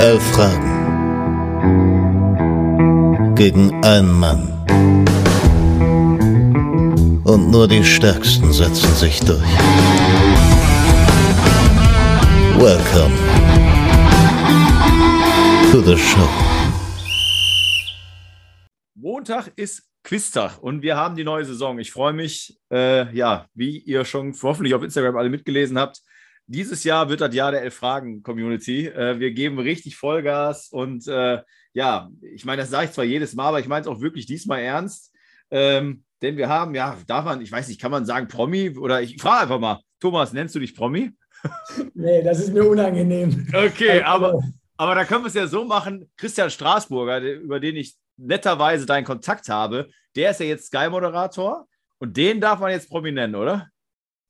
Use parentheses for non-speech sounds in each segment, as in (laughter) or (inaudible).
Elf Fragen gegen einen Mann. Und nur die Stärksten setzen sich durch. Welcome to the show. Montag ist Quiztag und wir haben die neue Saison. Ich freue mich, äh, ja, wie ihr schon hoffentlich auf Instagram alle mitgelesen habt. Dieses Jahr wird das Jahr der Elf-Fragen-Community. Äh, wir geben richtig Vollgas und äh, ja, ich meine, das sage ich zwar jedes Mal, aber ich meine es auch wirklich diesmal ernst. Ähm, denn wir haben, ja, darf man, ich weiß nicht, kann man sagen Promi oder ich frage einfach mal, Thomas, nennst du dich Promi? Nee, das ist mir unangenehm. Okay, aber, aber da können wir es ja so machen. Christian Straßburger, über den ich netterweise deinen Kontakt habe, der ist ja jetzt Sky-Moderator und den darf man jetzt Promi nennen, oder?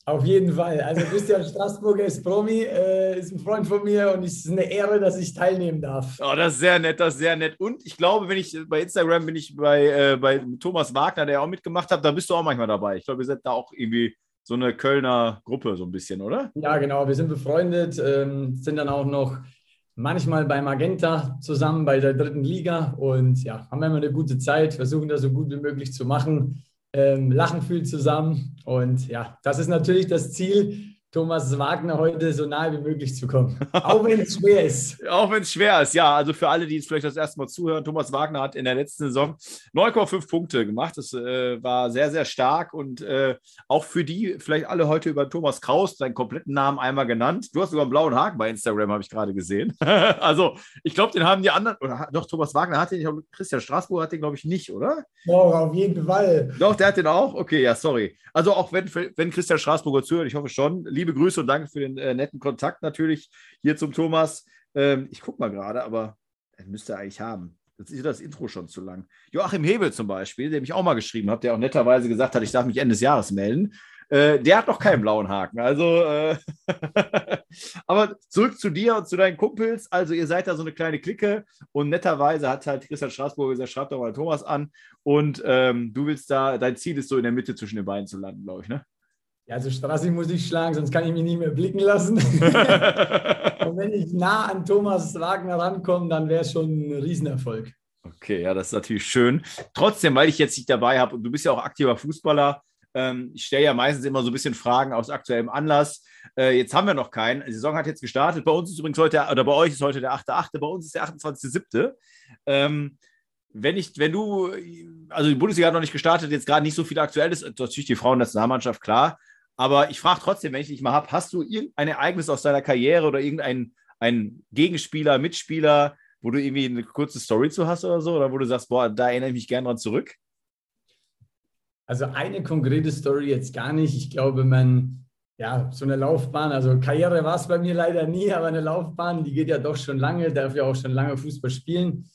Auf jeden Fall. Also Christian Straßburger ist Promi, äh, ist ein Freund von mir und es ist eine Ehre, dass ich teilnehmen darf. Oh, das ist sehr nett, das ist sehr nett. Und ich glaube, wenn ich bei Instagram bin ich bei, äh, bei Thomas Wagner, der auch mitgemacht hat, da bist du auch manchmal dabei. Ich glaube, wir sind da auch irgendwie so eine Kölner Gruppe, so ein bisschen, oder? Ja, genau. Wir sind befreundet, ähm, sind dann auch noch manchmal bei Magenta zusammen bei der dritten Liga und ja, haben immer eine gute Zeit, versuchen das so gut wie möglich zu machen ähm, lachen viel zusammen. Und ja, das ist natürlich das Ziel, Thomas Wagner heute so nahe wie möglich zu kommen. Auch wenn es schwer ist. (laughs) Auch wenn es schwer ist, ja. Also für alle, die jetzt vielleicht das erste Mal zuhören, Thomas Wagner hat in der letzten Saison 9,5 Punkte gemacht. Das äh, war sehr, sehr stark. Und äh, auch für die, vielleicht alle heute über Thomas Kraus, seinen kompletten Namen einmal genannt. Du hast sogar einen blauen Haken bei Instagram, habe ich gerade gesehen. (laughs) also ich glaube, den haben die anderen, oder doch, Thomas Wagner hat den, ich glaube, Christian Straßburg hat den, glaube ich, nicht, oder? Doch, auf jeden Fall. Doch, der hat den auch? Okay, ja, sorry. Also auch wenn, wenn Christian Straßburger zuhört, ich hoffe schon, liebe Grüße und danke für den äh, netten Kontakt natürlich hier zum Thomas. Ähm, ich gucke mal gerade, aber er müsste eigentlich haben. Jetzt ist das Intro schon zu lang. Joachim Hebel zum Beispiel, der mich auch mal geschrieben hat, der auch netterweise gesagt hat, ich darf mich Ende des Jahres melden. Äh, der hat noch keinen blauen Haken. Also, äh (laughs) aber zurück zu dir und zu deinen Kumpels. Also, ihr seid da so eine kleine Clique und netterweise hat halt Christian Straßburger gesagt, schreibt doch mal Thomas an. Und ähm, du willst da, dein Ziel ist so in der Mitte zwischen den beiden zu landen, glaube ich, ne? Ja, also Straße muss ich schlagen, sonst kann ich mich nicht mehr blicken lassen. (laughs) und wenn ich nah an Thomas Wagner rankomme, dann wäre es schon ein Riesenerfolg. Okay, ja, das ist natürlich schön. Trotzdem, weil ich jetzt dich dabei habe und du bist ja auch aktiver Fußballer, ähm, ich stelle ja meistens immer so ein bisschen Fragen aus aktuellem Anlass. Äh, jetzt haben wir noch keinen. Die Saison hat jetzt gestartet. Bei uns ist übrigens heute, oder bei euch ist heute der 8.8., bei uns ist der 28.7. Ähm, wenn ich, wenn du, also die Bundesliga hat noch nicht gestartet, jetzt gerade nicht so viel aktuell ist, natürlich die Frauennationalmannschaft, klar. Aber ich frage trotzdem, wenn ich dich mal habe, hast du irgendein Ereignis aus deiner Karriere oder irgendein ein Gegenspieler, Mitspieler, wo du irgendwie eine kurze Story zu hast oder so? Oder wo du sagst, boah, da erinnere ich mich gerne dran zurück? Also eine konkrete Story jetzt gar nicht. Ich glaube, man, ja, so eine Laufbahn, also Karriere war es bei mir leider nie, aber eine Laufbahn, die geht ja doch schon lange, darf ja auch schon lange Fußball spielen.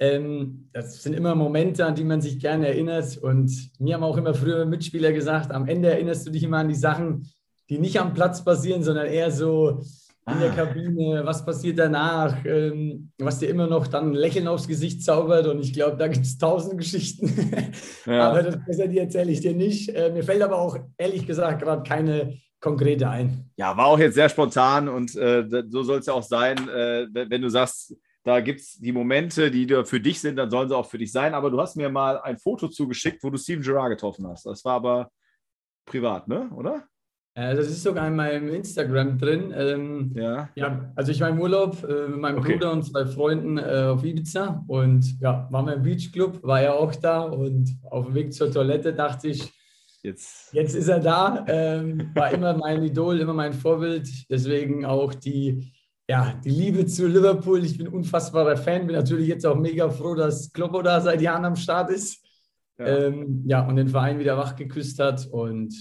Ähm, das sind immer Momente, an die man sich gerne erinnert. Und mir haben auch immer früher Mitspieler gesagt, am Ende erinnerst du dich immer an die Sachen, die nicht am Platz passieren, sondern eher so in der ah. Kabine, was passiert danach, ähm, was dir immer noch dann ein Lächeln aufs Gesicht zaubert. Und ich glaube, da gibt es tausend Geschichten. Ja. (laughs) aber das besser, die erzähle ich dir nicht. Äh, mir fällt aber auch ehrlich gesagt gerade keine konkrete ein. Ja, war auch jetzt sehr spontan und äh, so soll es ja auch sein, äh, wenn du sagst, da gibt es die Momente, die für dich sind, dann sollen sie auch für dich sein. Aber du hast mir mal ein Foto zugeschickt, wo du Steven Gerrard getroffen hast. Das war aber privat, ne? Oder? Äh, das ist sogar in meinem Instagram drin. Ähm, ja. ja. Also ich war im Urlaub äh, mit meinem okay. Bruder und zwei Freunden äh, auf Ibiza und ja, waren wir im Beachclub, war er auch da und auf dem Weg zur Toilette dachte ich, jetzt, jetzt ist er da. Ähm, war immer mein Idol, immer mein Vorbild. Deswegen auch die ja, die Liebe zu Liverpool. Ich bin unfassbarer Fan, bin natürlich jetzt auch mega froh, dass Kloppo da seit Jahren am Start ist. Ja, ähm, ja und den Verein wieder wach geküsst hat. Und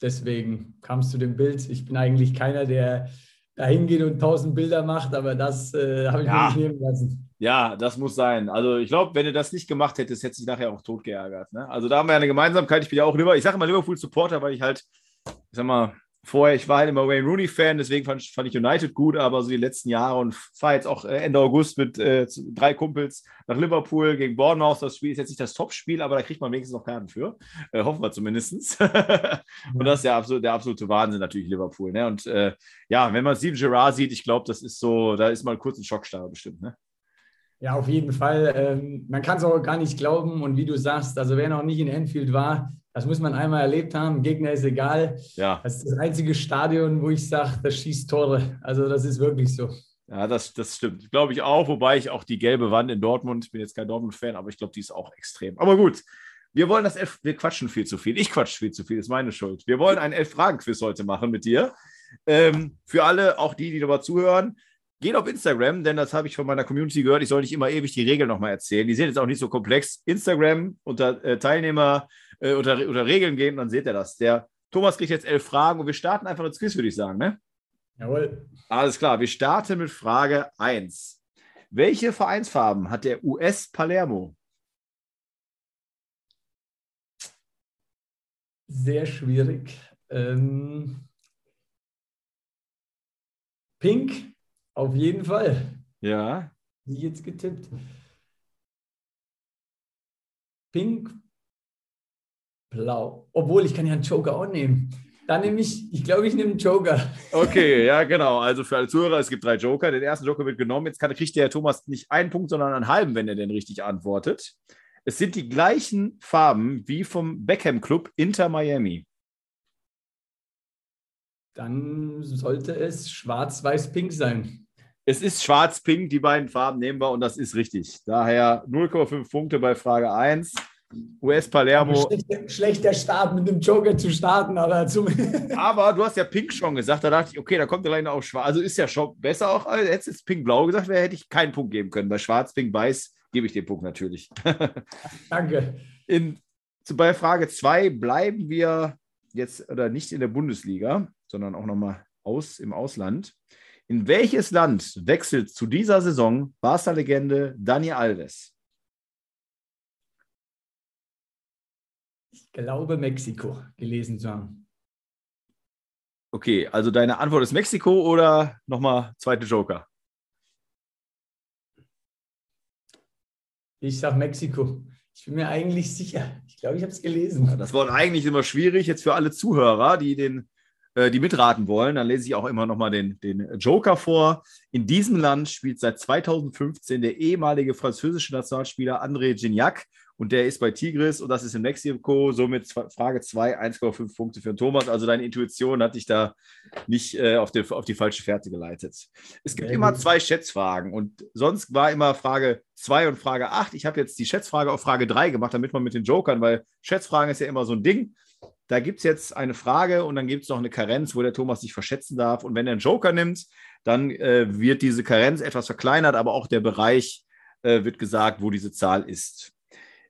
deswegen kam es zu dem Bild. Ich bin eigentlich keiner, der da hingeht und tausend Bilder macht, aber das äh, habe ich ja. mir nicht nehmen lassen. Ja, das muss sein. Also ich glaube, wenn du das nicht gemacht hättest, du dich nachher auch tot geärgert. Ne? Also da haben wir eine Gemeinsamkeit. Ich bin ja auch Liverpool, ich sage immer Liverpool-Supporter, weil ich halt, ich sag mal, vorher, ich war halt immer Wayne Rooney-Fan, deswegen fand, fand, ich United gut, aber so die letzten Jahre und fahre jetzt auch äh, Ende August mit äh, drei Kumpels nach Liverpool gegen Bournemouth. Das Spiel ist jetzt nicht das Top-Spiel, aber da kriegt man wenigstens noch Karten für. Äh, hoffen wir zumindest. (laughs) und das ist der absolute, der absolute Wahnsinn natürlich, Liverpool. Ne? Und äh, ja, wenn man Steven Gerrard sieht, ich glaube, das ist so, da ist mal kurz ein Schockstarre bestimmt. Ne? Ja, auf jeden Fall. Ähm, man kann es auch gar nicht glauben. Und wie du sagst, also wer noch nicht in Enfield war, das muss man einmal erlebt haben. Gegner ist egal. Ja. Das ist das einzige Stadion, wo ich sage, das schießt Tore. Also das ist wirklich so. Ja, das, das stimmt. Glaube ich auch, wobei ich auch die gelbe Wand in Dortmund, ich bin jetzt kein Dortmund-Fan, aber ich glaube, die ist auch extrem. Aber gut, wir wollen das Elf, wir quatschen viel zu viel. Ich quatsch viel zu viel, ist meine Schuld. Wir wollen ein Elf-Fragen-Quiz heute machen mit dir. Ähm, für alle, auch die, die nochmal zuhören, geht auf Instagram, denn das habe ich von meiner Community gehört. Ich soll nicht immer ewig die Regeln nochmal erzählen. Die sind jetzt auch nicht so komplex. Instagram unter äh, Teilnehmer äh, unter, unter Regeln gehen, dann seht ihr das. Der Thomas kriegt jetzt elf Fragen und wir starten einfach ins Quiz, würde ich sagen, ne? Jawohl. Alles klar, wir starten mit Frage 1. Welche Vereinsfarben hat der US Palermo? Sehr schwierig. Ähm, Pink, auf jeden Fall. Ja. Wie jetzt getippt. Pink, Blau. Obwohl, ich kann ja einen Joker auch nehmen. Dann nehme ich, ich glaube, ich nehme einen Joker. Okay, (laughs) ja, genau. Also für alle Zuhörer, es gibt drei Joker. Den ersten Joker wird genommen. Jetzt kann, kriegt der Thomas nicht einen Punkt, sondern einen halben, wenn er den richtig antwortet. Es sind die gleichen Farben wie vom Beckham Club Inter Miami. Dann sollte es schwarz-weiß-pink sein. Es ist schwarz-pink, die beiden Farben nehmen wir und das ist richtig. Daher 0,5 Punkte bei Frage 1. US Palermo. Schlechter, schlechter, Start mit dem Joker zu starten, aber Aber du hast ja Pink schon gesagt, da dachte ich, okay, da kommt der Line auch schwarz. Also ist ja schon besser auch. Hättest jetzt Pink-Blau gesagt, wäre, hätte ich keinen Punkt geben können. Bei Schwarz, Pink, Weiß gebe ich den Punkt natürlich. (laughs) Danke. In, bei Frage 2 bleiben wir jetzt oder nicht in der Bundesliga, sondern auch nochmal aus im Ausland. In welches Land wechselt zu dieser Saison Barca-Legende Dani Alves? glaube Mexiko gelesen zu haben. Okay, also deine Antwort ist Mexiko oder nochmal zweite Joker? Ich sage Mexiko. Ich bin mir eigentlich sicher. Ich glaube, ich habe es gelesen. Ja, das Wort eigentlich immer schwierig jetzt für alle Zuhörer, die den die mitraten wollen, dann lese ich auch immer nochmal den, den Joker vor. In diesem Land spielt seit 2015 der ehemalige französische Nationalspieler André Gignac und der ist bei Tigris und das ist in Mexiko. Somit Frage 2, 1,5 Punkte für Thomas. Also deine Intuition hat dich da nicht äh, auf, die, auf die falsche Fährte geleitet. Es gibt Sehr immer zwei Schätzfragen und sonst war immer Frage 2 und Frage 8. Ich habe jetzt die Schätzfrage auf Frage 3 gemacht, damit man mit den Jokern, weil Schätzfragen ist ja immer so ein Ding. Da gibt es jetzt eine Frage und dann gibt es noch eine Karenz, wo der Thomas sich verschätzen darf. Und wenn er einen Joker nimmt, dann äh, wird diese Karenz etwas verkleinert, aber auch der Bereich äh, wird gesagt, wo diese Zahl ist.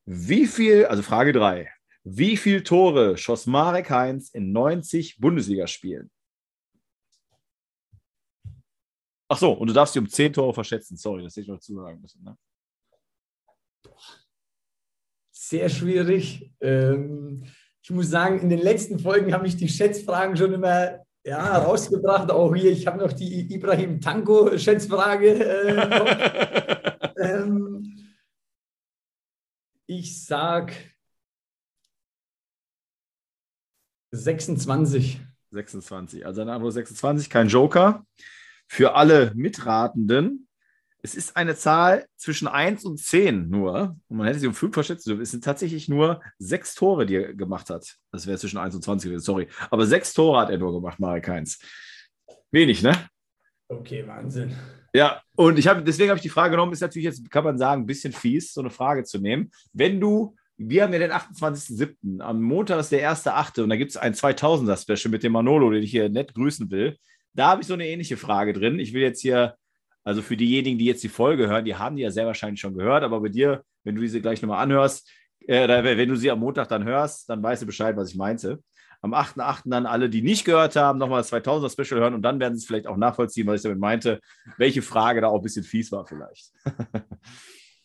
Wie viel, also Frage 3, wie viele Tore schoss Marek Heinz in 90 Bundesligaspielen? Ach so, und du darfst dich um 10 Tore verschätzen. Sorry, das hätte ich noch zusagen müssen. Ne? Sehr schwierig. Ähm, ich muss sagen, in den letzten Folgen habe ich die Schätzfragen schon immer ja, rausgebracht. Auch hier, ich habe noch die Ibrahim Tanko-Schätzfrage. Äh, (laughs) ähm, ich sag 26. 26. Also eine Antwort 26, kein Joker. Für alle Mitratenden, es ist eine Zahl zwischen 1 und 10 nur. Und man hätte sie um 5 verschätzt. Es sind tatsächlich nur sechs Tore, die er gemacht hat. Das wäre zwischen 1 und 20 gewesen, sorry. Aber sechs Tore hat er nur gemacht, Marek Heinz. Wenig, ne? Okay, Wahnsinn. Ja, und ich habe, deswegen habe ich die Frage genommen, ist natürlich jetzt, kann man sagen, ein bisschen fies, so eine Frage zu nehmen. Wenn du, wir haben ja den 28.07., am Montag ist der 1.8. und da gibt es ein 2000er-Special mit dem Manolo, den ich hier nett grüßen will. Da habe ich so eine ähnliche Frage drin. Ich will jetzt hier, also für diejenigen, die jetzt die Folge hören, die haben die ja sehr wahrscheinlich schon gehört, aber bei dir, wenn du diese gleich nochmal anhörst, äh, wenn du sie am Montag dann hörst, dann weißt du Bescheid, was ich meinte am 8.8. dann alle, die nicht gehört haben, nochmal das 2000er Special hören und dann werden sie es vielleicht auch nachvollziehen, was ich damit meinte, welche Frage da auch ein bisschen fies war vielleicht. (laughs)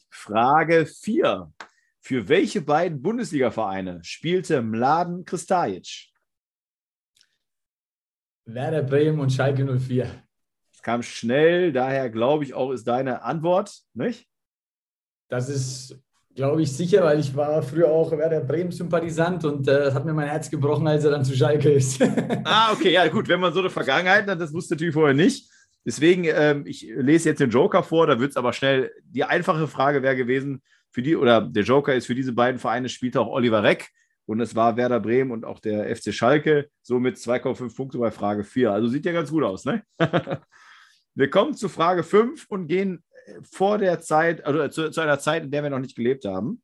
Frage 4. Für welche beiden Bundesliga-Vereine spielte Mladen Kristajic? Werder Bremen und Schalke 04. Kam schnell, daher glaube ich auch, ist deine Antwort, nicht? Das ist, glaube ich, sicher, weil ich war früher auch Werder Bremen-Sympathisant und äh, hat mir mein Herz gebrochen, als er dann zu Schalke ist. (laughs) ah, okay, ja gut, wenn man so eine Vergangenheit hat, das wusste natürlich vorher nicht. Deswegen, ähm, ich lese jetzt den Joker vor, da wird es aber schnell. Die einfache Frage wäre gewesen, für die, oder der Joker ist für diese beiden Vereine, spielt auch Oliver Reck und es war Werder Bremen und auch der FC Schalke, somit 2,5 Punkte bei Frage 4. Also sieht ja ganz gut aus, ne? (laughs) wir kommen zu Frage 5 und gehen vor der Zeit, also zu, zu einer Zeit, in der wir noch nicht gelebt haben.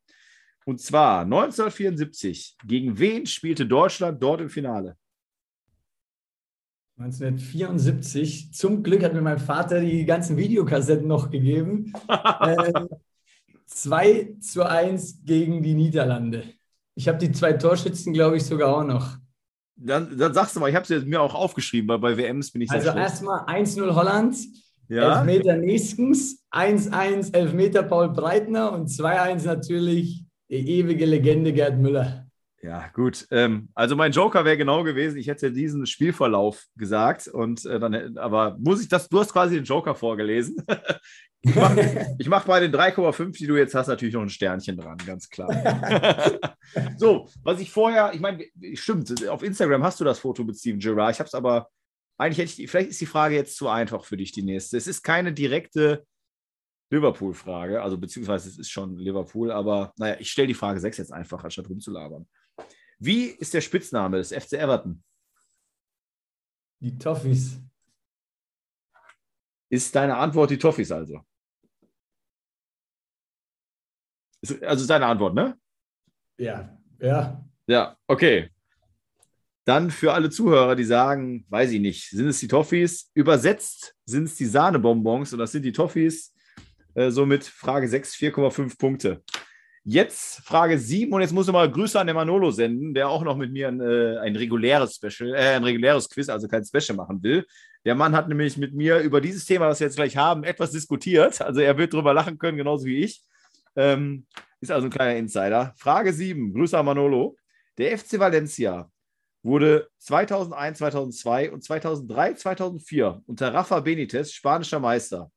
Und zwar 1974. Gegen wen spielte Deutschland dort im Finale? 1974. Zum Glück hat mir mein Vater die ganzen Videokassetten noch gegeben. (laughs) äh, 2 zu 1 gegen die Niederlande. Ich habe die zwei Torschützen, glaube ich, sogar auch noch. Dann, dann sagst du mal, ich habe es mir auch aufgeschrieben, weil bei WMs bin ich sehr Also erstmal 1-0 Holland, ja. Elfmeter Neskens, 1-1 Elfmeter Paul Breitner und 2-1 natürlich die ewige Legende Gerd Müller. Ja, gut. Ähm, also mein Joker wäre genau gewesen, ich hätte diesen Spielverlauf gesagt. Und äh, dann, aber muss ich das, du hast quasi den Joker vorgelesen. (laughs) ich mache (laughs) mach bei den 3,5, die du jetzt hast, natürlich noch ein Sternchen dran, ganz klar. (laughs) so, was ich vorher, ich meine, stimmt, auf Instagram hast du das Foto mit Steven Gerrard. Ich habe es aber, eigentlich hätte ich, vielleicht ist die Frage jetzt zu einfach für dich, die nächste. Es ist keine direkte Liverpool-Frage, also beziehungsweise es ist schon Liverpool, aber naja, ich stelle die Frage 6 jetzt einfach, anstatt rumzulabern. Wie ist der Spitzname des FC Everton? Die Toffees. Ist deine Antwort die Toffees also? Also deine Antwort, ne? Ja, ja. Ja, okay. Dann für alle Zuhörer, die sagen, weiß ich nicht, sind es die Toffees? Übersetzt sind es die Sahnebonbons und das sind die Toffees. Äh, somit Frage 6, 4,5 Punkte. Jetzt Frage 7 und jetzt muss ich mal Grüße an den Manolo senden, der auch noch mit mir ein, äh, ein reguläres Special, äh, ein reguläres Quiz, also kein Special machen will. Der Mann hat nämlich mit mir über dieses Thema, was wir jetzt gleich haben, etwas diskutiert. Also er wird darüber lachen können, genauso wie ich. Ähm, ist also ein kleiner Insider. Frage 7, Grüße an Manolo. Der FC Valencia wurde 2001, 2002 und 2003, 2004 unter Rafa Benitez spanischer Meister.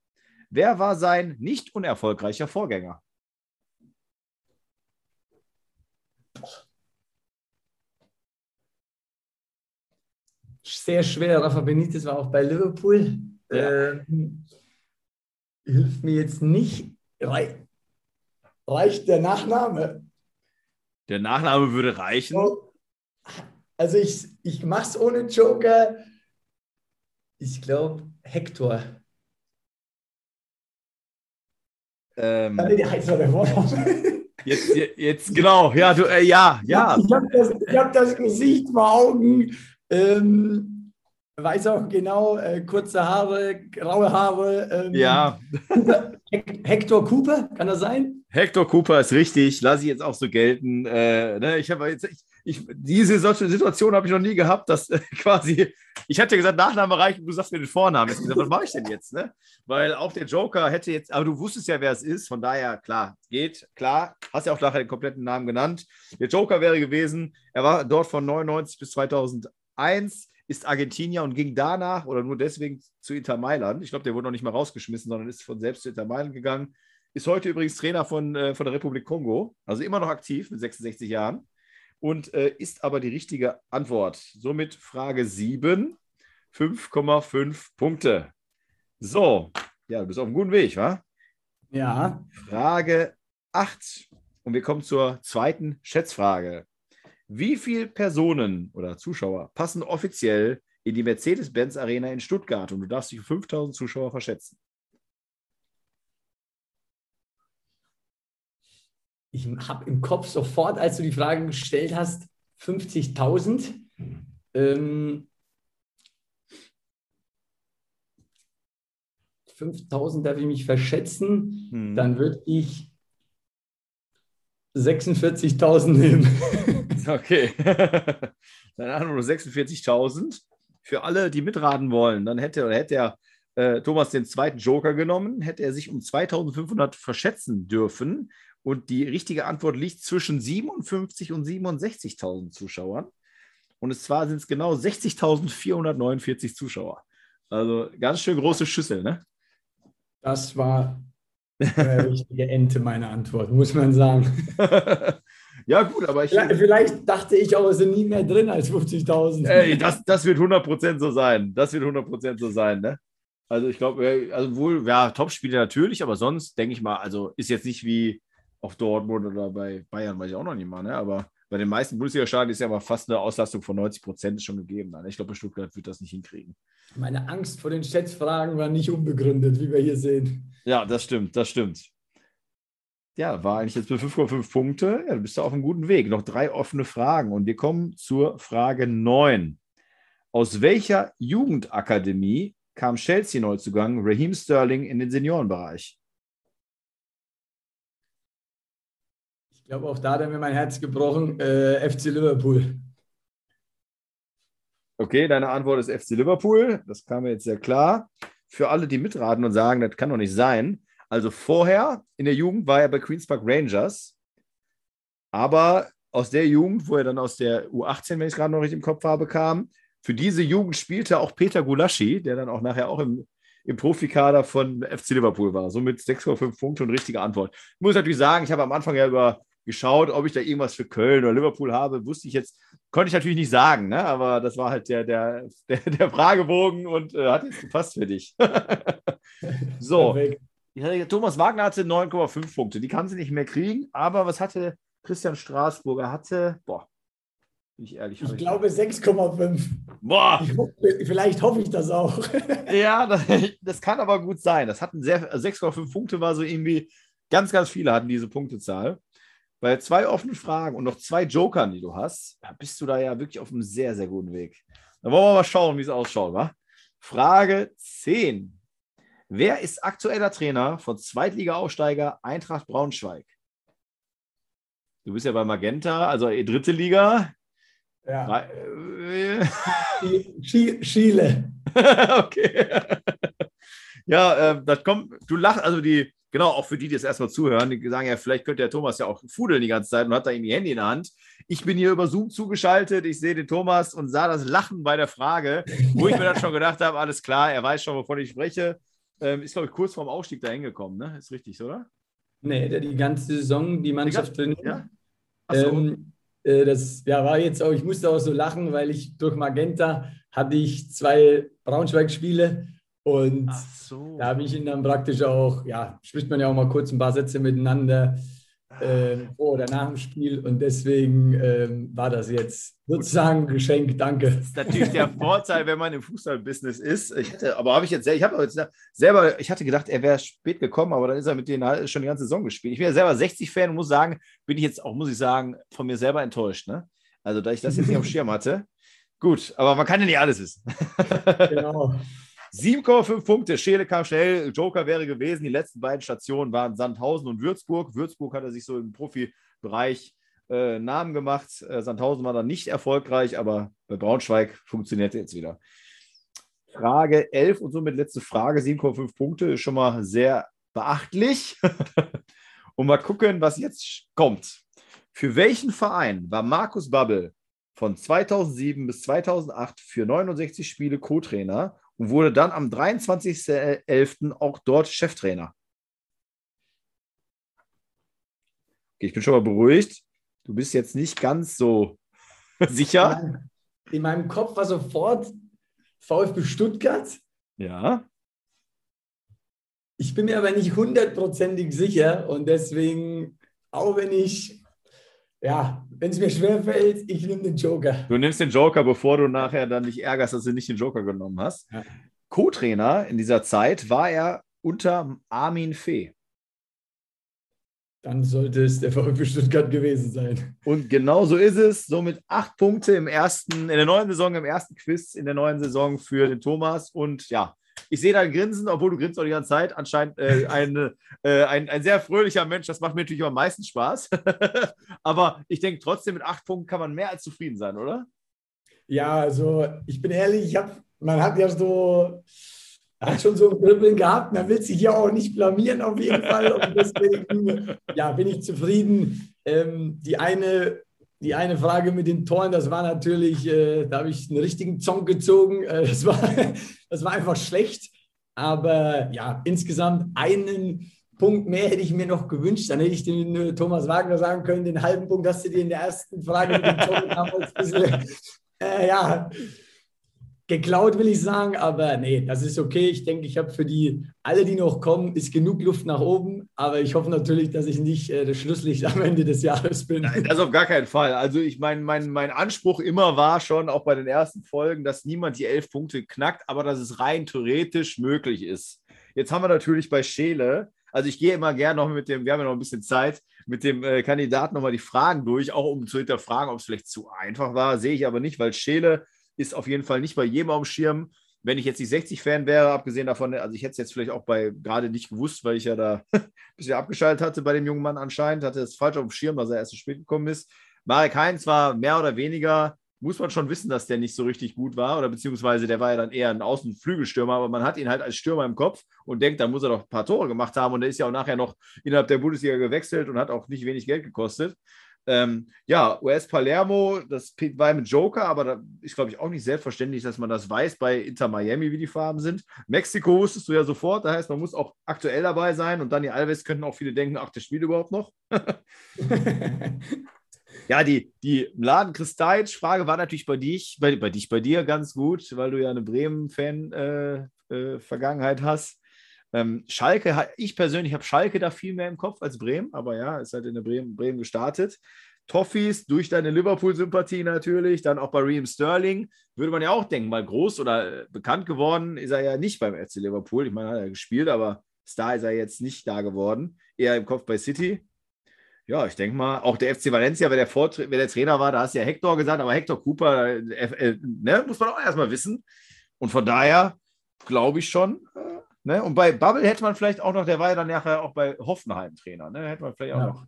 Wer war sein nicht unerfolgreicher Vorgänger? Sehr schwer. Rafa Benitez war auch bei Liverpool. Ja. Ähm, hilft mir jetzt nicht. Reicht der Nachname? Der Nachname würde reichen. Also ich, ich mache es ohne Joker. Ich glaube Hector. Ähm, nee, der heißt doch der Vorname. Jetzt, jetzt, genau, ja, du, äh, ja, ja. Ich habe das, hab das, Gesicht vor Augen. Ähm, weiß auch genau, äh, kurze Haare, graue Haare. Ähm, ja. Hector Cooper, kann das sein? Hector Cooper ist richtig, lasse ich jetzt auch so gelten. Äh, ne, ich habe jetzt, ich, ich, diese solche Situation habe ich noch nie gehabt, dass äh, (laughs) quasi, ich hatte gesagt, Nachname reicht und du sagst mir den Vornamen. Jetzt gesagt, was mache ich denn jetzt? Ne? Weil auch der Joker hätte jetzt, aber du wusstest ja, wer es ist, von daher, klar, geht, klar, hast ja auch nachher den kompletten Namen genannt. Der Joker wäre gewesen, er war dort von 99 bis 2001, ist Argentinier und ging danach oder nur deswegen zu Inter Mailand. Ich glaube, der wurde noch nicht mal rausgeschmissen, sondern ist von selbst zu Inter Mailand gegangen. Ist heute übrigens Trainer von, äh, von der Republik Kongo, also immer noch aktiv mit 66 Jahren und äh, ist aber die richtige Antwort. Somit Frage 7, 5,5 Punkte. So, ja, du bist auf einem guten Weg, wa? Ja. Frage 8. Und wir kommen zur zweiten Schätzfrage. Wie viele Personen oder Zuschauer passen offiziell in die Mercedes-Benz Arena in Stuttgart? Und du darfst dich 5000 Zuschauer verschätzen. ich habe im Kopf sofort, als du die Frage gestellt hast, 50.000. Ähm, 5.000 darf ich mich verschätzen, hm. dann würde ich 46.000 nehmen. (laughs) okay. (laughs) dann haben wir nur 46.000. Für alle, die mitraten wollen, dann hätte, oder hätte er äh, Thomas den zweiten Joker genommen, hätte er sich um 2.500 verschätzen dürfen. Und die richtige Antwort liegt zwischen 57 und 67.000 Zuschauern. Und zwar sind es genau 60.449 Zuschauer. Also ganz schön große Schüssel, ne? Das war eine richtige Ente, meine Antwort, muss man sagen. (laughs) ja, gut, aber ich. Vielleicht, vielleicht dachte ich auch, es sind nie mehr drin als 50.000. Ey, das, das wird 100% so sein. Das wird 100% so sein, ne? Also ich glaube, also wohl, ja, Topspiele natürlich, aber sonst denke ich mal, also ist jetzt nicht wie auf Dortmund oder bei Bayern, weiß ich auch noch nicht mal, ne? Aber bei den meisten Bundesliga-Stadien ist ja aber fast eine Auslastung von 90 Prozent schon gegeben. Ich glaube, Stuttgart wird das nicht hinkriegen. Meine Angst vor den Schätzfragen war nicht unbegründet, wie wir hier sehen. Ja, das stimmt, das stimmt. Ja, war eigentlich jetzt mit 5,5 Punkte. Ja, du bist da auf einem guten Weg. Noch drei offene Fragen und wir kommen zur Frage 9. Aus welcher Jugendakademie kam Chelsea-Neuzugang Raheem Sterling in den Seniorenbereich? Ich glaube, auch da hat mir mein Herz gebrochen. Äh, FC Liverpool. Okay, deine Antwort ist FC Liverpool. Das kam mir jetzt sehr klar. Für alle, die mitraten und sagen, das kann doch nicht sein. Also vorher in der Jugend war er bei Queens Park Rangers. Aber aus der Jugend, wo er dann aus der U18, wenn ich es gerade noch richtig im Kopf habe, kam, für diese Jugend spielte auch Peter Gulaschi, der dann auch nachher auch im, im Profikader von FC Liverpool war. Somit 6,5 Punkte und richtige Antwort. Ich muss natürlich sagen, ich habe am Anfang ja über geschaut, ob ich da irgendwas für Köln oder Liverpool habe. Wusste ich jetzt, konnte ich natürlich nicht sagen, ne? aber das war halt der, der, (laughs) der, der Fragebogen und äh, hat jetzt gepasst für dich. (laughs) so. Thomas Wagner hatte 9,5 Punkte. Die kann sie nicht mehr kriegen, aber was hatte Christian Straßburger? Hatte, boah, bin ich ehrlich. Ich glaube 6,5. Boah! Hoffe, vielleicht hoffe ich das auch. (laughs) ja, das, das, kann aber gut sein. Das hatten sehr 6,5 Punkte war so irgendwie, ganz, ganz viele hatten diese Punktezahl. Bei zwei offenen Fragen und noch zwei Jokern, die du hast, bist du da ja wirklich auf einem sehr, sehr guten Weg. Dann wollen wir mal schauen, wie es ausschaut, wa? Frage 10. Wer ist aktueller Trainer von Zweitliga-Aufsteiger Eintracht Braunschweig? Du bist ja bei Magenta, also dritte Liga. Ja. (laughs) Chile. okay. (laughs) ja, äh, das kommt, du lachst, also die, genau, auch für die, die das erstmal zuhören, die sagen ja, vielleicht könnte der Thomas ja auch fudeln die ganze Zeit und hat da irgendwie Handy in der Hand. Ich bin hier über Zoom zugeschaltet, ich sehe den Thomas und sah das Lachen bei der Frage, wo ich mir dann schon gedacht habe, alles klar, er weiß schon, wovon ich spreche. Ähm, ist, glaube ich, kurz vorm Aufstieg da hingekommen, ne? Ist richtig, oder? Nee, der die ganze Saison die Mannschaft drin. Ja? So. Ähm, äh, das ja, war jetzt auch, ich musste auch so lachen, weil ich durch Magenta hatte ich zwei Braunschweig-Spiele und so. da habe ich ihn dann praktisch auch, ja, spricht man ja auch mal kurz ein paar Sätze miteinander äh, vor oder nach dem Spiel und deswegen ähm, war das jetzt sozusagen ein Geschenk. Danke. Das ist natürlich der Vorteil, wenn man im Fußballbusiness ist. Ich hatte, aber habe ich jetzt, ich habe jetzt selber, ich hatte gedacht, er wäre spät gekommen, aber dann ist er mit denen halt schon die ganze Saison gespielt. Ich bin ja selber 60-Fan und muss sagen, bin ich jetzt auch, muss ich sagen, von mir selber enttäuscht. Ne? Also, da ich das jetzt nicht auf dem Schirm hatte. Gut, aber man kann ja nicht alles wissen. (laughs) Genau. 7,5 Punkte. Schele kam schnell. Joker wäre gewesen. Die letzten beiden Stationen waren Sandhausen und Würzburg. Würzburg hat er sich so im Profibereich äh, Namen gemacht. Äh, Sandhausen war dann nicht erfolgreich, aber bei Braunschweig funktioniert er jetzt wieder. Frage 11 und somit letzte Frage. 7,5 Punkte ist schon mal sehr beachtlich. (laughs) und mal gucken, was jetzt kommt. Für welchen Verein war Markus Babbel von 2007 bis 2008 für 69 Spiele Co-Trainer und wurde dann am 23.11. auch dort Cheftrainer. Okay, ich bin schon mal beruhigt. Du bist jetzt nicht ganz so (laughs) sicher. In meinem Kopf war sofort VfB Stuttgart. Ja. Ich bin mir aber nicht hundertprozentig sicher und deswegen, auch wenn ich ja, wenn es mir schwerfällt, ich nehme den Joker. Du nimmst den Joker, bevor du nachher dann dich ärgerst, dass du nicht den Joker genommen hast. Ja. Co-Trainer in dieser Zeit war er unter Armin Fee. Dann sollte es der VfB Stuttgart gewesen sein. Und genau so ist es. Somit acht Punkte im ersten, in der neuen Saison, im ersten Quiz in der neuen Saison für den Thomas. Und ja, ich sehe dein Grinsen, obwohl du grinst auch die ganze Zeit. Anscheinend äh, (laughs) ein, äh, ein, ein sehr fröhlicher Mensch. Das macht mir natürlich am meisten Spaß. (laughs) Aber ich denke trotzdem, mit acht Punkten kann man mehr als zufrieden sein, oder? Ja, also ich bin ehrlich, ich hab, man hat ja so, hat schon so ein Dribbeln gehabt. Man will sich ja auch nicht blamieren auf jeden Fall. Und deswegen (laughs) ja, bin ich zufrieden. Ähm, die eine die eine Frage mit den Toren, das war natürlich, äh, da habe ich einen richtigen Zong gezogen. Äh, das, war, (laughs) das war einfach schlecht. Aber ja, insgesamt einen Punkt mehr hätte ich mir noch gewünscht. Dann hätte ich den äh, Thomas Wagner sagen können, den halben Punkt hast du dir in der ersten Frage mit dem Zong (laughs) damals ein bisschen, äh, ja, geklaut, will ich sagen, aber nee, das ist okay. Ich denke, ich habe für die alle, die noch kommen, ist genug Luft nach oben. Aber ich hoffe natürlich, dass ich nicht äh, das Schlusslicht (laughs) am Ende des Jahres bin. Nein, das auf gar keinen Fall. Also ich meine, mein, mein Anspruch immer war schon, auch bei den ersten Folgen, dass niemand die elf Punkte knackt, aber dass es rein theoretisch möglich ist. Jetzt haben wir natürlich bei Scheele, also ich gehe immer gerne noch mit dem, wir haben ja noch ein bisschen Zeit, mit dem äh, Kandidaten nochmal die Fragen durch, auch um zu hinterfragen, ob es vielleicht zu einfach war. Sehe ich aber nicht, weil Scheele ist auf jeden Fall nicht bei jedem auf dem Schirm. Wenn ich jetzt nicht 60-Fan wäre, abgesehen davon, also ich hätte es jetzt vielleicht auch bei gerade nicht gewusst, weil ich ja da (laughs) ein bisschen abgeschaltet hatte bei dem jungen Mann anscheinend, hatte es falsch auf dem Schirm, dass er erst zu spät gekommen ist. Marek Heinz war mehr oder weniger, muss man schon wissen, dass der nicht so richtig gut war, oder beziehungsweise der war ja dann eher ein Außenflügelstürmer, aber man hat ihn halt als Stürmer im Kopf und denkt, da muss er doch ein paar Tore gemacht haben und er ist ja auch nachher noch innerhalb der Bundesliga gewechselt und hat auch nicht wenig Geld gekostet. Ähm, ja, US Palermo, das war mit Joker, aber da ist, glaube ich, auch nicht selbstverständlich, dass man das weiß bei Inter Miami, wie die Farben sind. Mexiko wusstest du ja sofort, da heißt, man muss auch aktuell dabei sein und Dani Alves könnten auch viele denken, ach, der spielt überhaupt noch. (laughs) ja, die, die Laden Kristajic-Frage war natürlich bei dich, bei, bei dich, bei dir ganz gut, weil du ja eine Bremen-Fan-Vergangenheit äh, äh, hast. Ähm, Schalke, ich persönlich habe Schalke da viel mehr im Kopf als Bremen, aber ja, ist halt in der Bremen, Bremen gestartet. Toffees durch deine Liverpool-Sympathie natürlich, dann auch bei Ream Sterling, würde man ja auch denken, mal groß oder äh, bekannt geworden ist er ja nicht beim FC Liverpool. Ich meine, hat er gespielt, aber Star ist er jetzt nicht da geworden, eher im Kopf bei City. Ja, ich denke mal, auch der FC Valencia, wer der, wer der Trainer war, da hast du ja Hector gesagt, aber Hector Cooper, äh, äh, ne, muss man auch erstmal wissen. Und von daher glaube ich schon, äh, Ne? Und bei Bubble hätte man vielleicht auch noch, der war ja dann nachher auch bei Hoffenheim Trainer, ne? hätte man vielleicht auch ja. noch.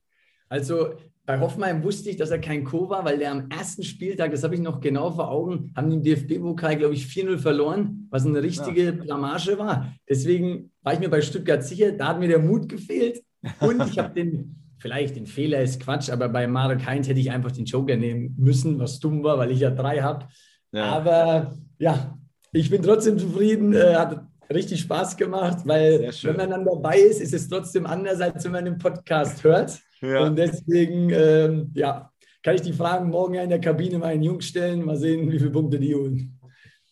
Also bei Hoffenheim wusste ich, dass er kein Co war, weil der am ersten Spieltag, das habe ich noch genau vor Augen, haben den DFB-Pokal, glaube ich, 4-0 verloren, was eine richtige ja. Blamage war. Deswegen war ich mir bei Stuttgart sicher, da hat mir der Mut gefehlt. Und ich habe den, (laughs) vielleicht den Fehler ist Quatsch, aber bei Marek Heinz hätte ich einfach den Joker nehmen müssen, was dumm war, weil ich ja drei habe. Ja. Aber ja, ich bin trotzdem zufrieden. Äh, hat richtig Spaß gemacht, weil wenn man dann dabei ist, ist es trotzdem anders, als wenn man den Podcast hört. Ja. Und deswegen, ähm, ja, kann ich die Fragen morgen in der Kabine meinen Jungs stellen, mal sehen, wie viele Punkte die holen.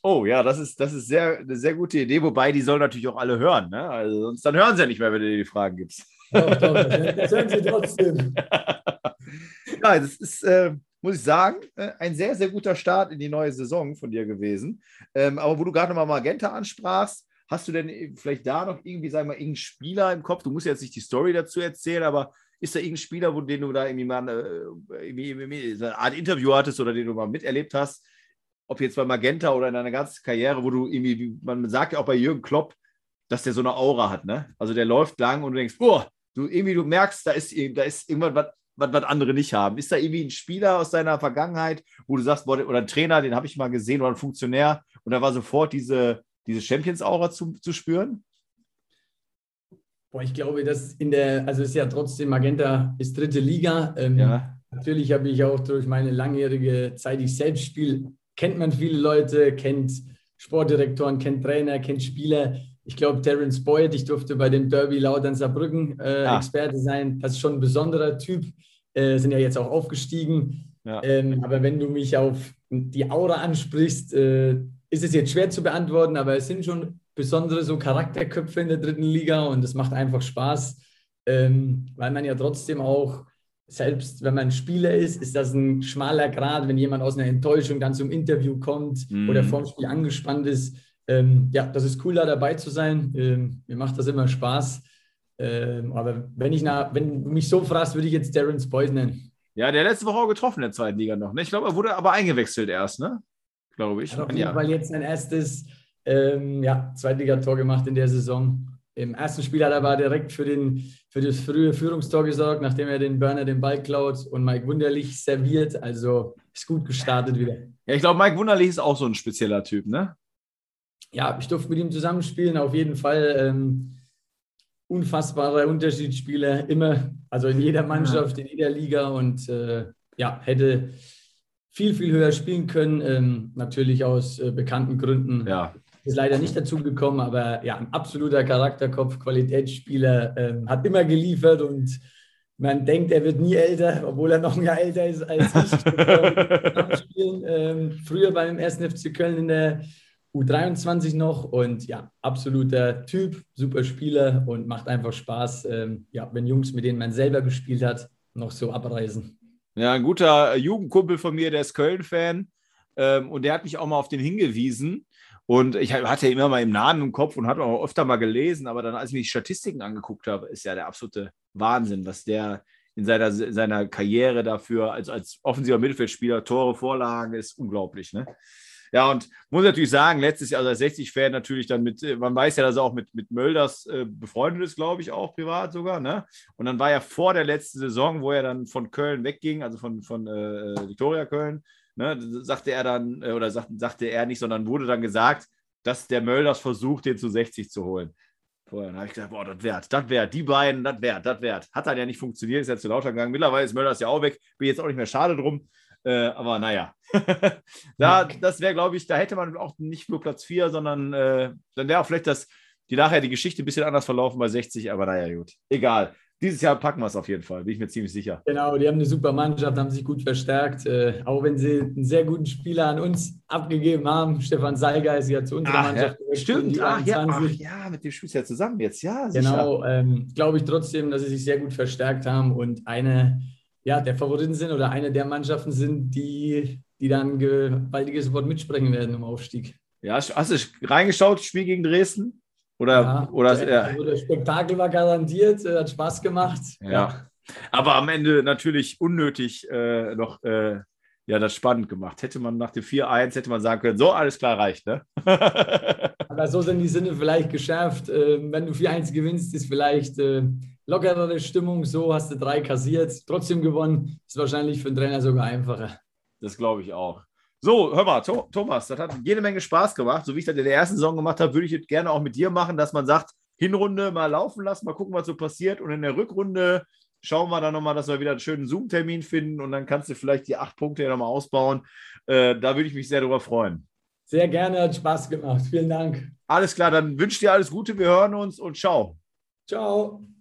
Oh ja, das ist, das ist sehr, eine sehr gute Idee, wobei die sollen natürlich auch alle hören. Ne? Also sonst dann hören sie ja nicht mehr, wenn du dir die Fragen gibst. Doch, doch, das hören sie trotzdem. (laughs) ja, das ist, äh, muss ich sagen, äh, ein sehr, sehr guter Start in die neue Saison von dir gewesen. Ähm, aber wo du gerade nochmal Magenta ansprachst, Hast du denn äh, vielleicht da noch irgendwie, sagen wir mal, irgendeinen Spieler im Kopf? Du musst jetzt nicht die Story dazu erzählen, aber ist da irgendein Spieler, wo, den du da irgendwie mal äh, irgendwie, irgendwie eine Art Interview hattest oder den du mal miterlebt hast? Ob jetzt bei Magenta oder in deiner ganzen Karriere, wo du irgendwie, man sagt ja auch bei Jürgen Klopp, dass der so eine Aura hat, ne? Also der läuft lang und du denkst, boah, du irgendwie, du merkst, da ist, da ist irgendwas, was, was, was andere nicht haben. Ist da irgendwie ein Spieler aus deiner Vergangenheit, wo du sagst, boah, oder ein Trainer, den habe ich mal gesehen, oder ein Funktionär, und da war sofort diese, diese Champions-Aura zu, zu spüren? Boah, ich glaube, dass in der, also es ist ja trotzdem, Magenta ist dritte Liga. Ähm, ja. Natürlich habe ich auch durch meine langjährige Zeit, ich selbst spiele, kennt man viele Leute, kennt Sportdirektoren, kennt Trainer, kennt Spieler. Ich glaube, Terence Boyd, ich durfte bei dem Derby Lautern Saarbrücken äh, ah. Experte sein. Das ist schon ein besonderer Typ. Äh, sind ja jetzt auch aufgestiegen. Ja. Ähm, aber wenn du mich auf die Aura ansprichst, äh, ist es jetzt schwer zu beantworten, aber es sind schon besondere so Charakterköpfe in der dritten Liga und es macht einfach Spaß, ähm, weil man ja trotzdem auch, selbst wenn man Spieler ist, ist das ein schmaler Grad, wenn jemand aus einer Enttäuschung dann zum Interview kommt mhm. oder vorm Spiel angespannt ist. Ähm, ja, das ist cool, da dabei zu sein. Ähm, mir macht das immer Spaß. Ähm, aber wenn, ich nach, wenn du mich so fragst, würde ich jetzt Terence Boyd nennen. Ja, der letzte Woche auch getroffen in der zweiten Liga noch. Ne? Ich glaube, er wurde aber eingewechselt erst, ne? Glaube ich. Hat auf jeden. Fall jetzt sein erstes ähm, ja, Zweitligator gemacht in der Saison. Im ersten Spiel hat er aber direkt für, den, für das frühe Führungstor gesorgt, nachdem er den Burner den Ball klaut und Mike Wunderlich serviert. Also ist gut gestartet wieder. Ja, ich glaube, Mike Wunderlich ist auch so ein spezieller Typ, ne? Ja, ich durfte mit ihm zusammenspielen, auf jeden Fall. Ähm, unfassbarer Unterschiedsspieler, immer, also in jeder Mannschaft, in jeder Liga und äh, ja, hätte viel, viel höher spielen können. Ähm, natürlich aus äh, bekannten Gründen. Ja. Ist leider nicht dazu gekommen, aber ja, ein absoluter Charakterkopf, Qualitätsspieler, ähm, hat immer geliefert und man denkt, er wird nie älter, obwohl er noch ein Jahr älter ist als ich. (laughs) ähm, früher beim 1. FC Köln in der U23 noch und ja, absoluter Typ, super Spieler und macht einfach Spaß, ähm, ja, wenn Jungs, mit denen man selber gespielt hat, noch so abreisen. Ja, ein guter Jugendkumpel von mir, der ist Köln-Fan ähm, und der hat mich auch mal auf den hingewiesen. Und ich hatte immer mal im Nahen im Kopf und hatte auch öfter mal gelesen, aber dann, als ich mir die Statistiken angeguckt habe, ist ja der absolute Wahnsinn, was der in seiner, seiner Karriere dafür als, als offensiver Mittelfeldspieler, Tore, Vorlagen, ist unglaublich. Ne? Ja, und muss natürlich sagen, letztes Jahr, also als 60-Fan natürlich dann mit, man weiß ja, dass er auch mit, mit Mölders äh, befreundet ist, glaube ich, auch privat sogar. Ne? Und dann war ja vor der letzten Saison, wo er dann von Köln wegging, also von, von äh, Viktoria Köln, ne, sagte er dann, äh, oder sagt, sagte er nicht, sondern wurde dann gesagt, dass der Mölders versucht, den zu 60 zu holen. Vorher habe ich gesagt, boah, das wert, das wert, die beiden, das wert, das wert. Hat dann ja nicht funktioniert, ist ja zu lauter gegangen. Mittlerweile ist Mölders ja auch weg, bin jetzt auch nicht mehr schade drum. Äh, aber naja, (laughs) da, das wäre, glaube ich, da hätte man auch nicht nur Platz 4, sondern äh, dann wäre auch vielleicht das, die nachher die Geschichte ein bisschen anders verlaufen bei 60, aber naja, gut. Egal. Dieses Jahr packen wir es auf jeden Fall, bin ich mir ziemlich sicher. Genau, die haben eine super Mannschaft, haben sich gut verstärkt. Äh, auch wenn sie einen sehr guten Spieler an uns abgegeben haben. Stefan Seiger ist ja zu unserer ach, Mannschaft. Ja, stimmt, ach ja, ach ja, mit dem spielst du ja zusammen jetzt, ja. Genau, ähm, glaube ich trotzdem, dass sie sich sehr gut verstärkt haben und eine ja, der Favoriten sind oder eine der Mannschaften sind, die, die dann gewaltiges Wort mitsprechen werden im Aufstieg. Ja, hast du reingeschaut, Spiel gegen Dresden? Oder, ja, oder der, also der Spektakel war garantiert, äh, hat Spaß gemacht. Ja. ja. Aber am Ende natürlich unnötig äh, noch äh, ja, das spannend gemacht. Hätte man nach dem 4-1, hätte man sagen können, so, alles klar, reicht, ne? (laughs) Aber so sind die Sinne vielleicht geschärft. Äh, wenn du 4-1 gewinnst, ist vielleicht äh, lockerere Stimmung, so hast du drei kassiert, trotzdem gewonnen, ist wahrscheinlich für den Trainer sogar einfacher. Das glaube ich auch. So, hör mal, Thomas, das hat jede Menge Spaß gemacht. So wie ich das in der ersten Saison gemacht habe, würde ich es gerne auch mit dir machen, dass man sagt, Hinrunde mal laufen lassen, mal gucken, was so passiert. Und in der Rückrunde schauen wir dann nochmal, dass wir wieder einen schönen Zoom-Termin finden und dann kannst du vielleicht die acht Punkte ja nochmal ausbauen. Äh, da würde ich mich sehr darüber freuen. Sehr gerne, hat Spaß gemacht. Vielen Dank. Alles klar, dann wünsche ich dir alles Gute. Wir hören uns und ciao. Ciao.